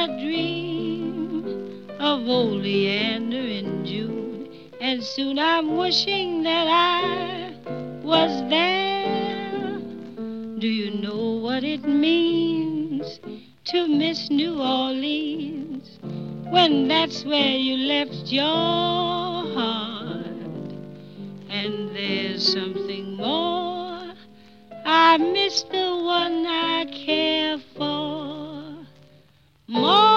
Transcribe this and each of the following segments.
I dream of oleander in June, and soon I'm wishing that I was there. Do you know what it means to miss New Orleans when that's where you left your heart? And there's something more. I miss the one I care for. More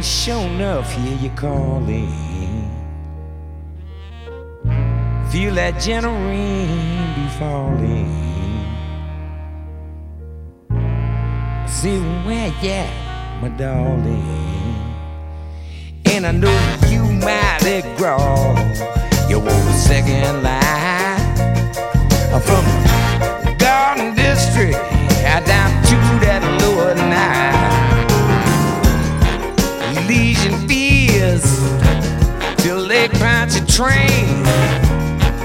sure enough hear you calling. Feel that gentle rain be falling. See where you my darling. And I know you mighty grow. You want a second life from the Garden District train.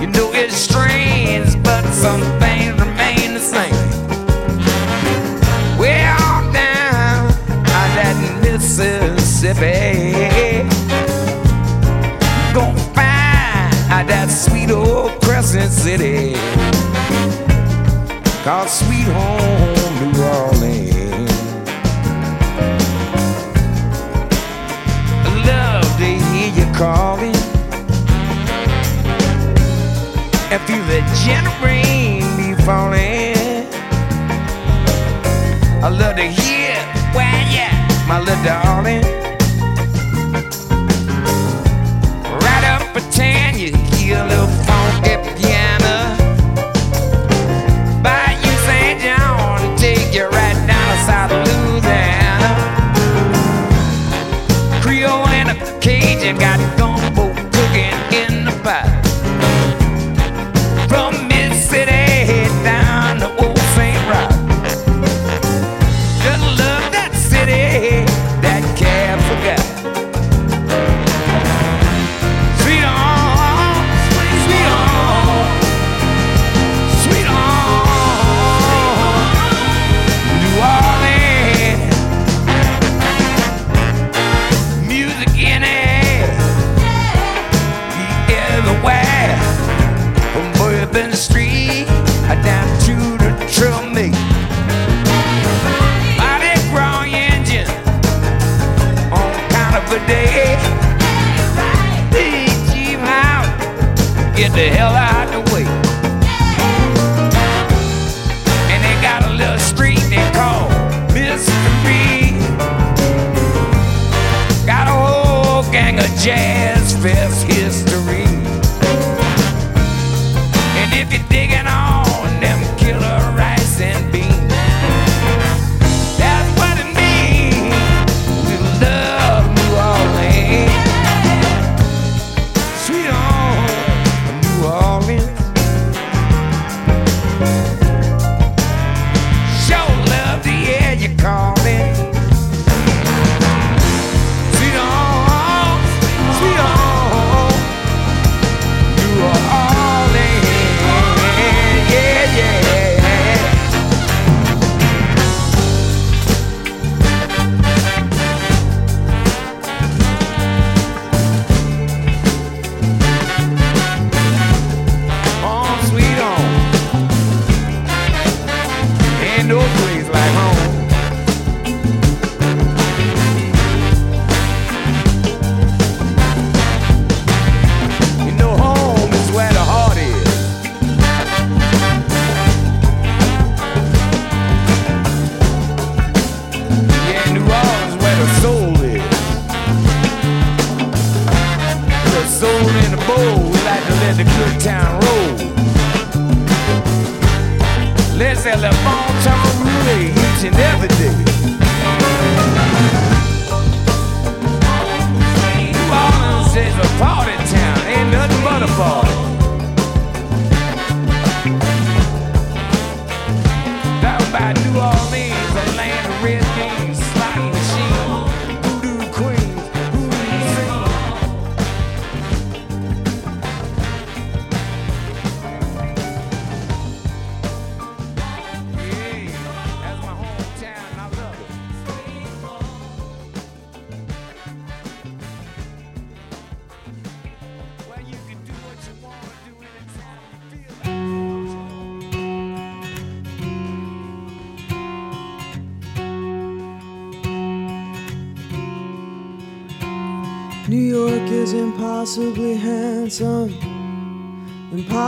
You know it's strange, but some things remain the same. We're out down on that Mississippi, gonna find that sweet old Crescent City, called Sweet Home. to hear where you, my little darling. Right up pretend you hear a little funky piano. By you St. John, and take you right down to South Louisiana. Creole and a Cajun got.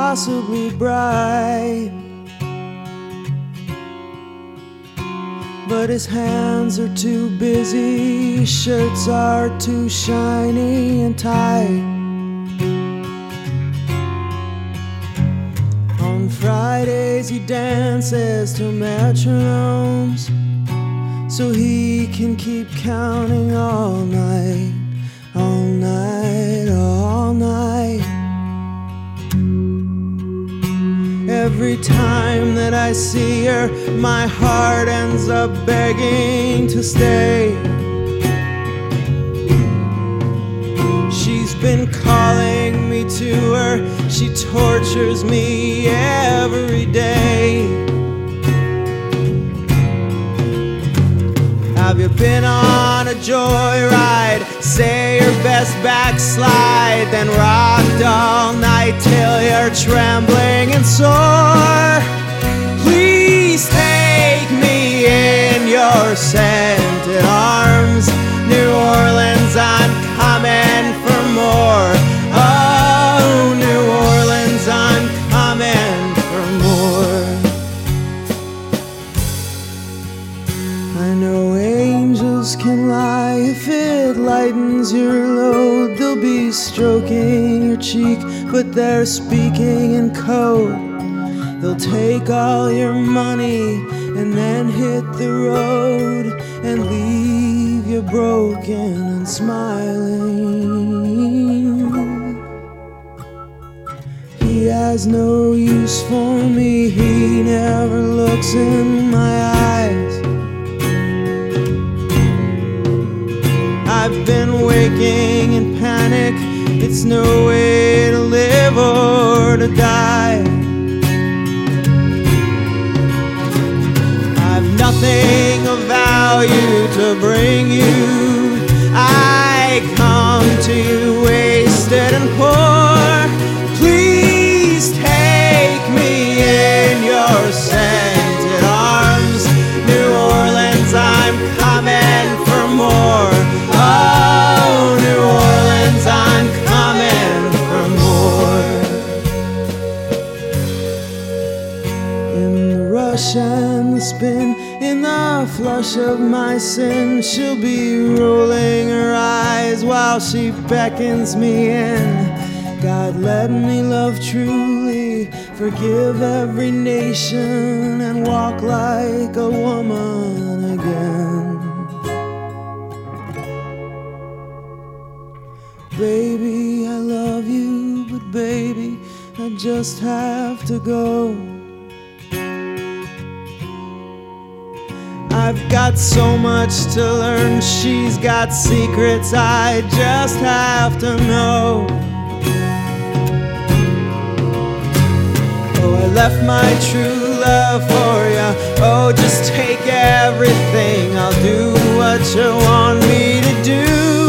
possibly bright, But his hands are too busy, shirts are too shiny and tight. that I see her, my heart ends up begging to stay. She's been calling me to her, she tortures me every day. Have you been on a joyride? Say your best backslide, then rocked all night till you're trembling and sore in your scented arms. New Orleans, I'm coming for more. Oh, New Orleans, I'm coming for more. I know angels can lie if it lightens your load. They'll be stroking your cheek, but they're speaking in code. They'll take all your money and then hit the road and leave you broken and smiling. He has no use for me, he never looks in my eyes. I've been waking in panic, it's no way to live or to die. Nothing of value to bring you. I come to you wasted and poor. Of my sin, she'll be rolling her eyes while she beckons me in. God, let me love truly, forgive every nation, and walk like a woman again. Baby, I love you, but baby, I just have to go. I've got so much to learn, she's got secrets I just have to know. Oh, I left my true love for ya. Oh, just take everything, I'll do what you want me to do.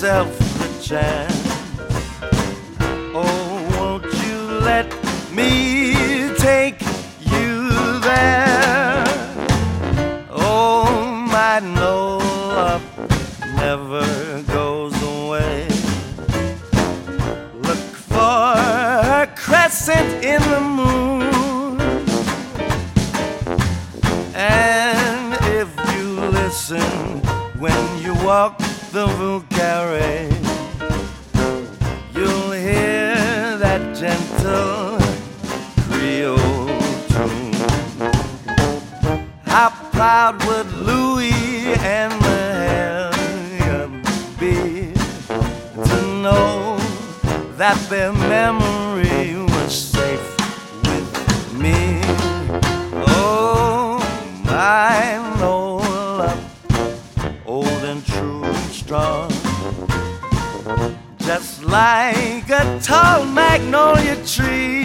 Yourself the chance. Oh, won't you let me take you there? Oh, my no love never goes away. Look for a crescent in the moon. And if you listen when you walk the Vieux Carré, you'll hear that gentle Creole tune. How proud would Louis and Mahalia be to know that their memory like a tall magnolia tree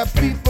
where people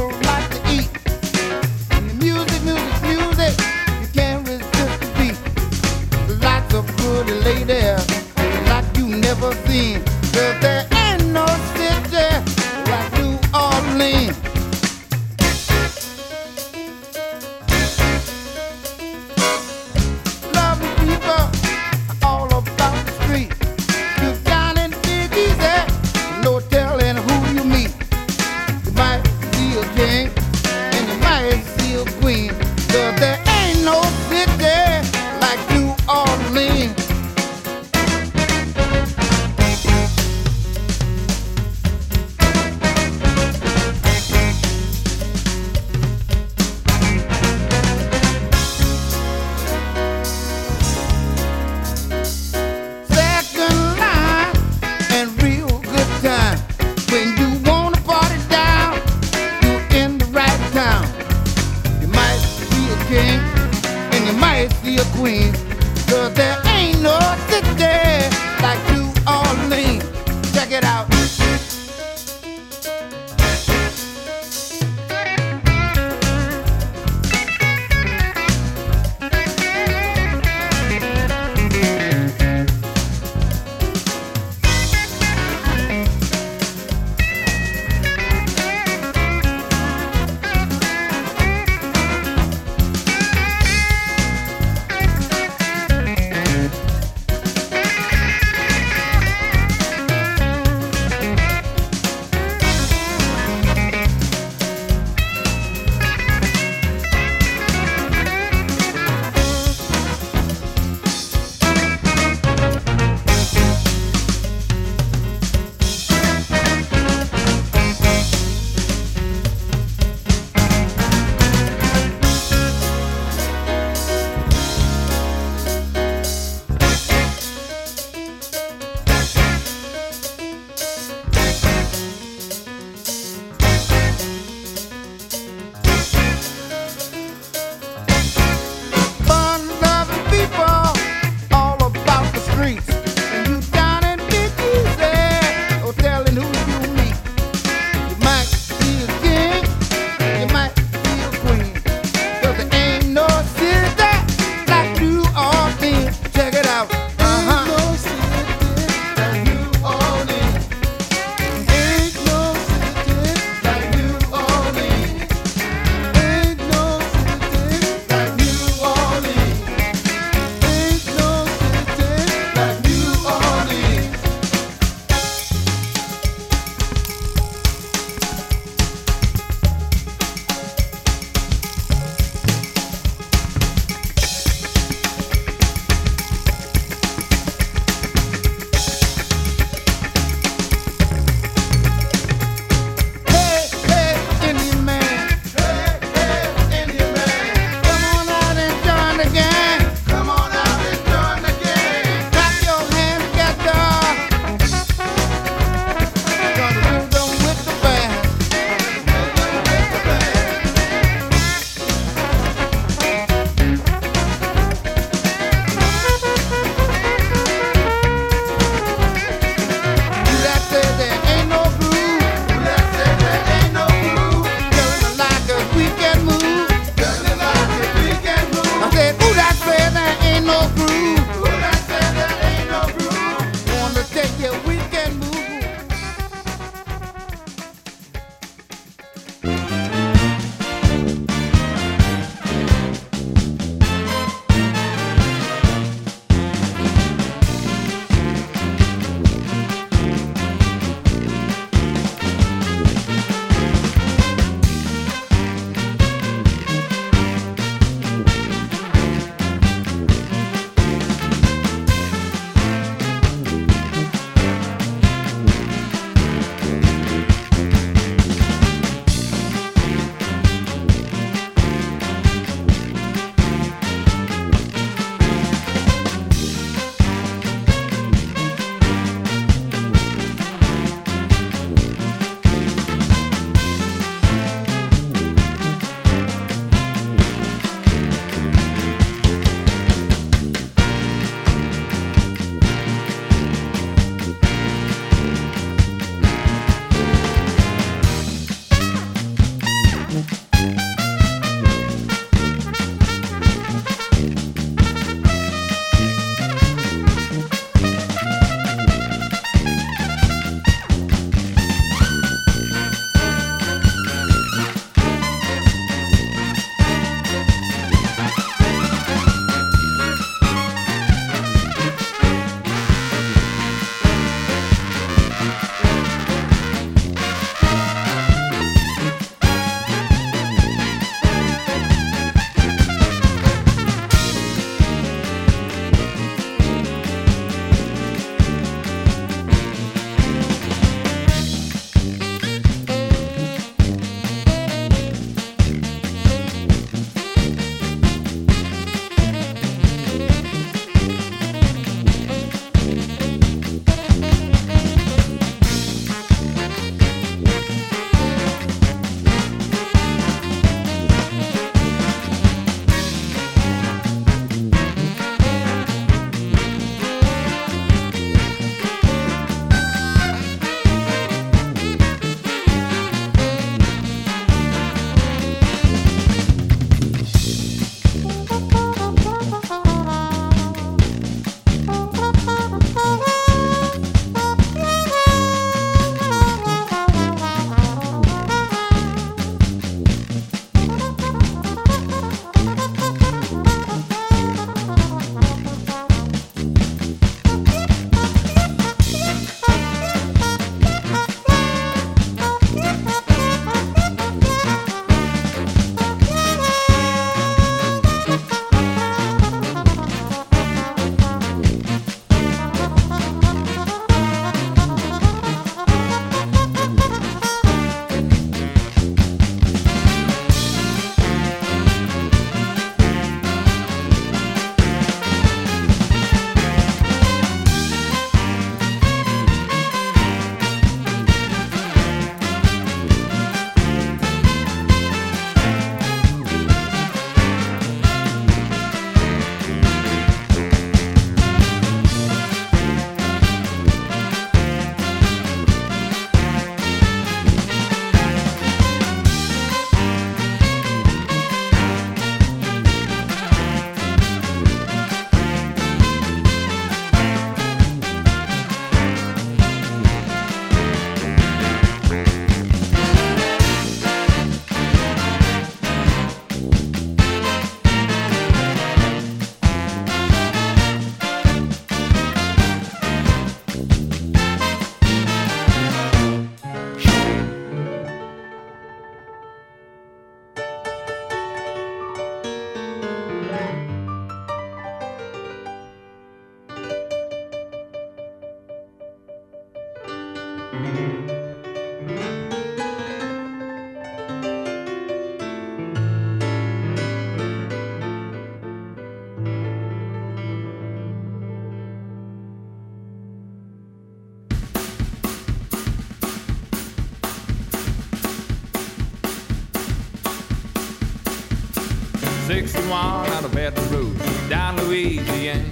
Louisiana.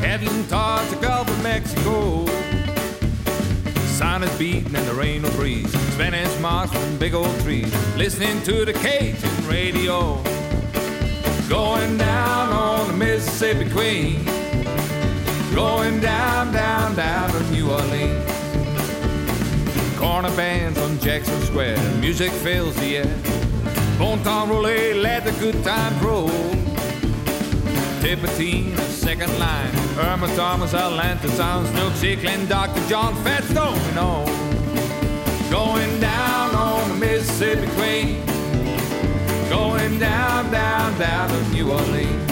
Heading towards the Gulf of Mexico. Sun is beating and the rain will breeze. Spanish moss from big old trees. Listening to the Cajun radio. Going down on the Mississippi Queen. Going down, down, down to New Orleans. Corner bands on Jackson Square. Music fills the air. Bon temps roulé, let the good times roll. Tipitina, second line. Irma Thomas, Allen Toussaint, Snooks Eaglin, Dr. John Fatstone, and on. Going down on the Mississippi Queen. Going down, down, down to New Orleans.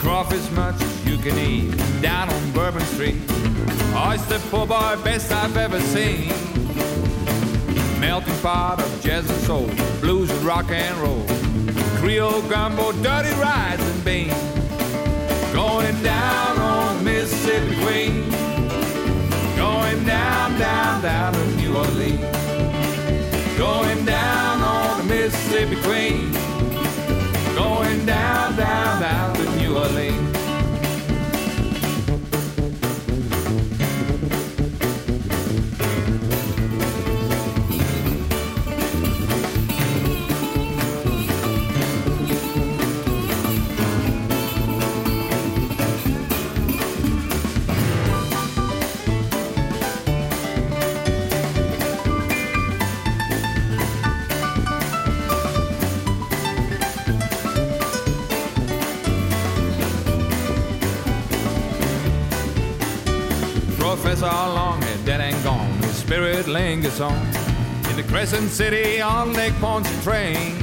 Crawfish much as you can eat down on Bourbon Street. Oyster poor boy, best I've ever seen. Melting pot of jazz and soul, blues and rock and roll. Creole gumbo, dirty rides and beans. Going down on the Mississippi Queen. Going down, down, down to New Orleans. Going down on the Mississippi Queen. Going down, down, down to New Orleans. Lingers on in the Crescent City on Lake Pontchartrain.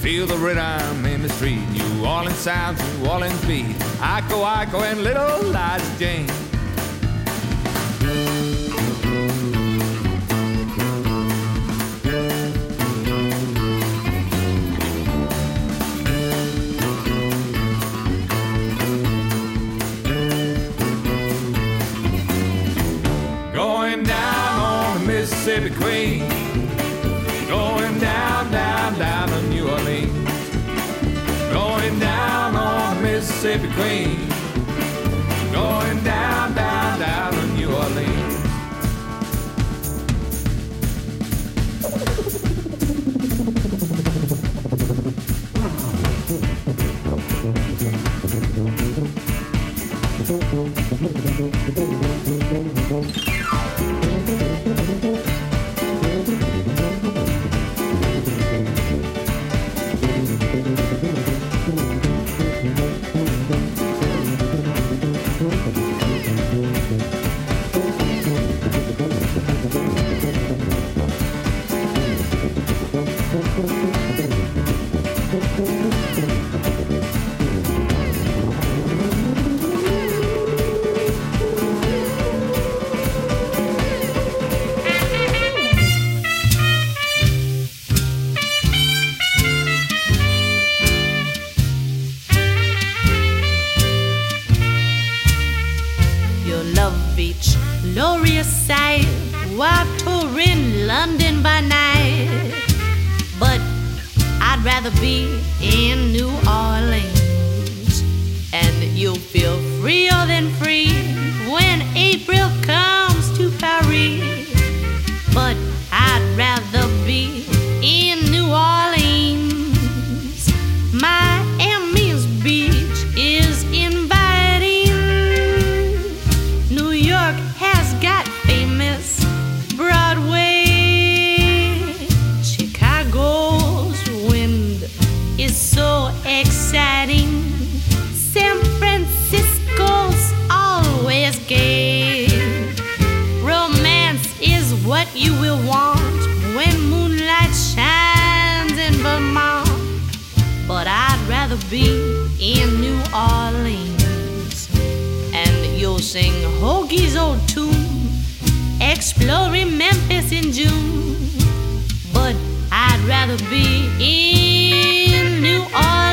Feel the rhythm in the street. New Orleans sounds, New Orleans beat. Iko, Iko, and little Liza Jane. Going down, down, down to New Orleans. Your sing Hoagy's old tune, exploring Memphis in June. But I'd rather be in New Orleans.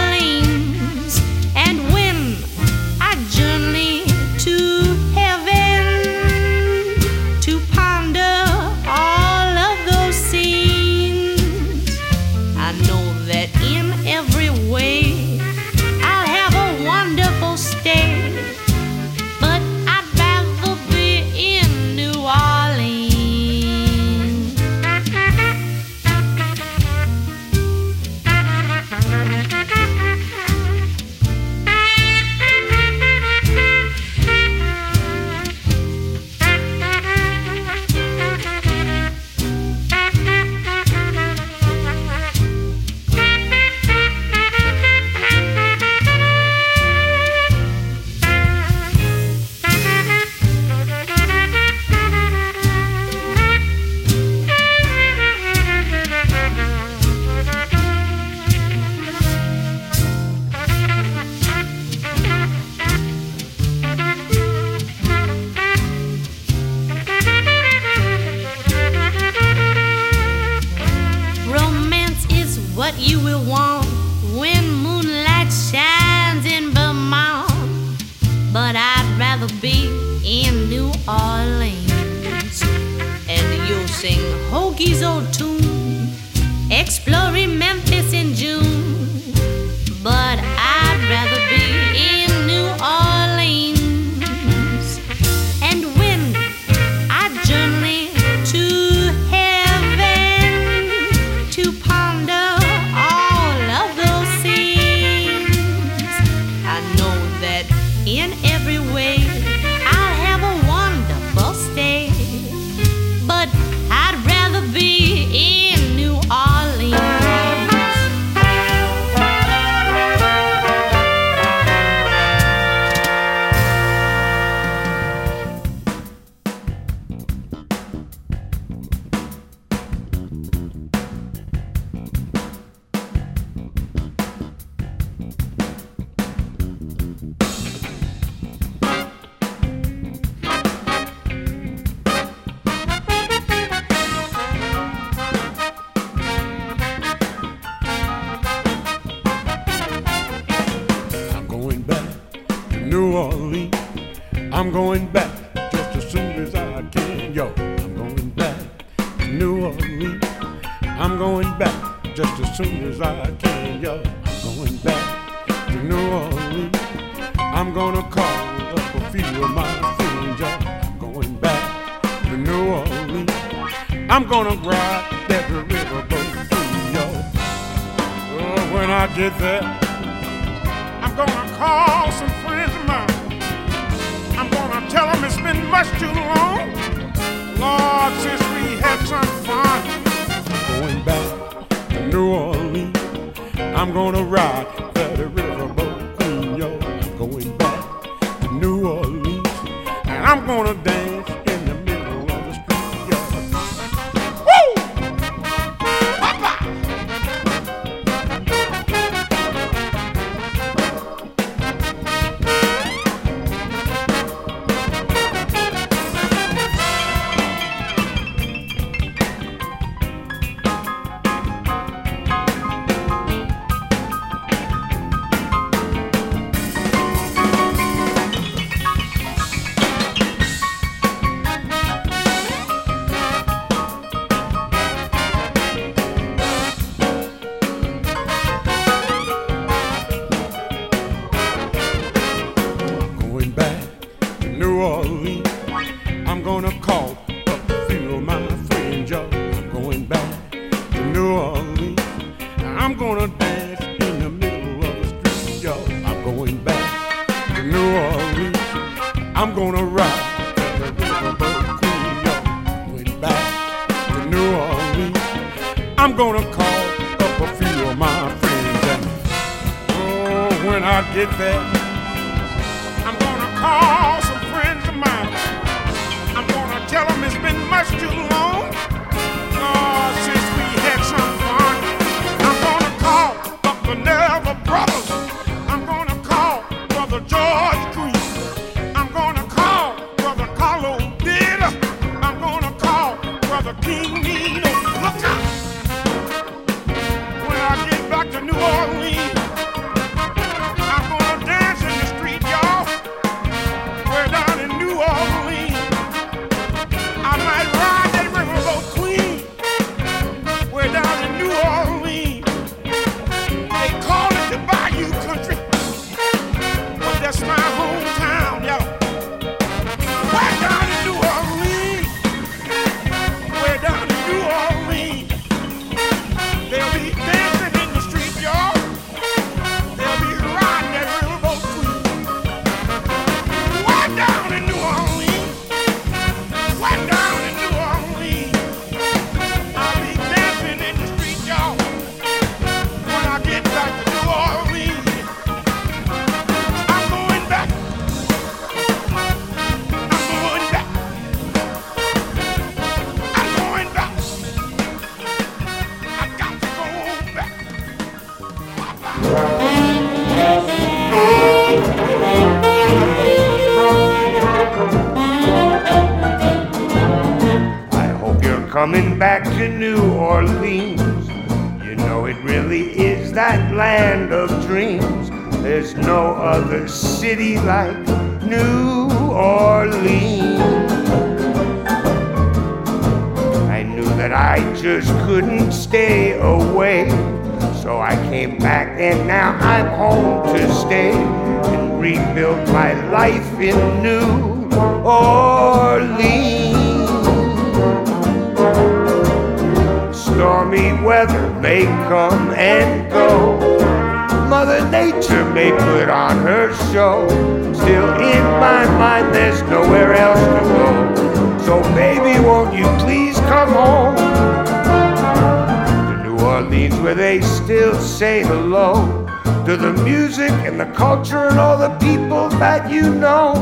hello to the music and the culture and all the people that you know.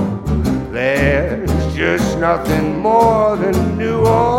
There's just nothing more than New Orleans.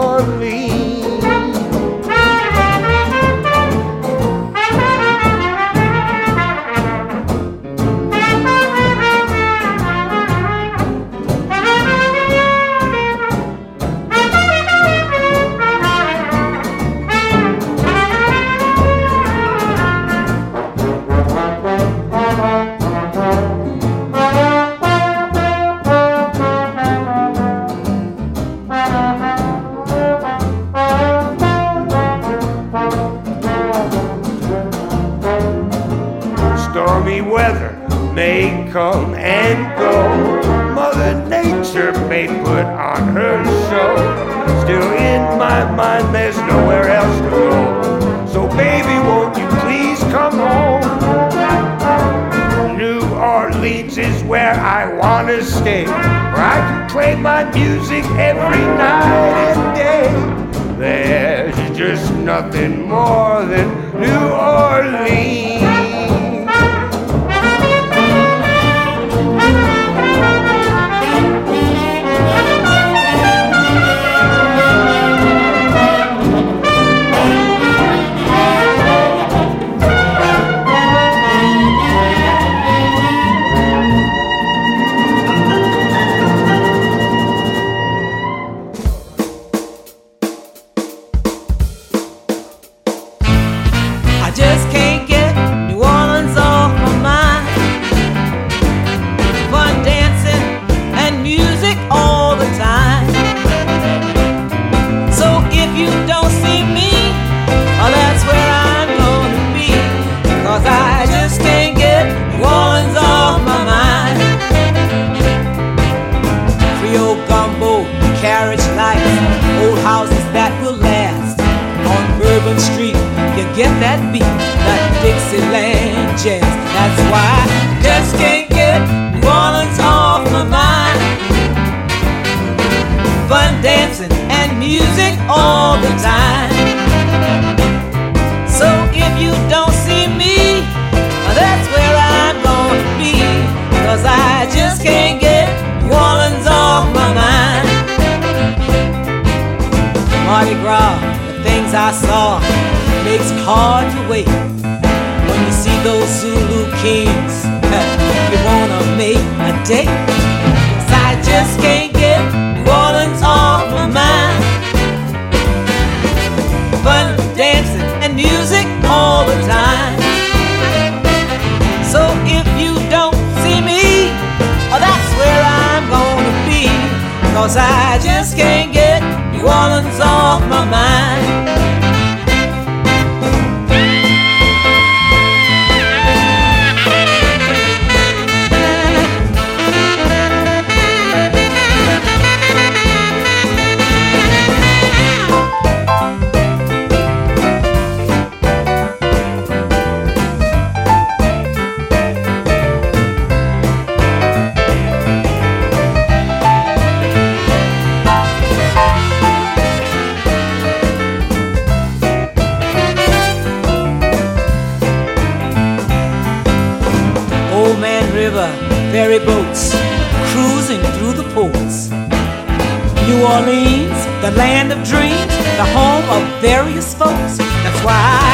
hard to wait when you see those Zulu kings. You wanna make a date? the home of various folks. That's why I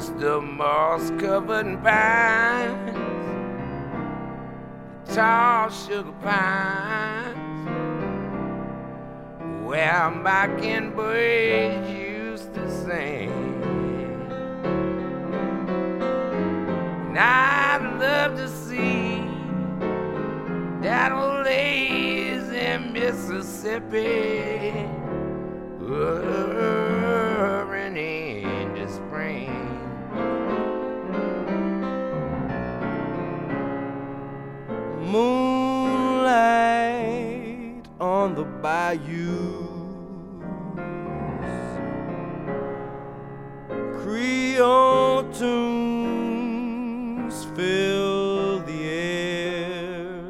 Mr. Moss covered pines, tall sugar pines, where mockingbirds used to sing. And I'd love to see that old lazy Mississippi whirring in the spring. Moonlight on the bayou. Creole tunes fill the air.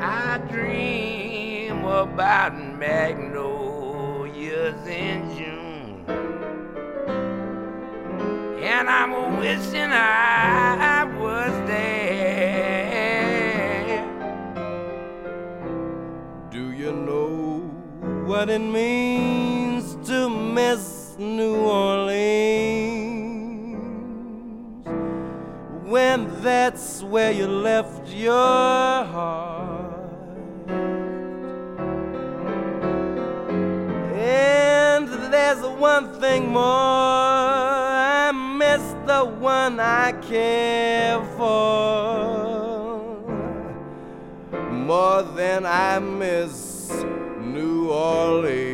I dream about magnolias in June. And I'm wishing I what it means to miss New Orleans when that's where you left your heart? And there's one thing more I miss the one I care for more than I miss Orleans.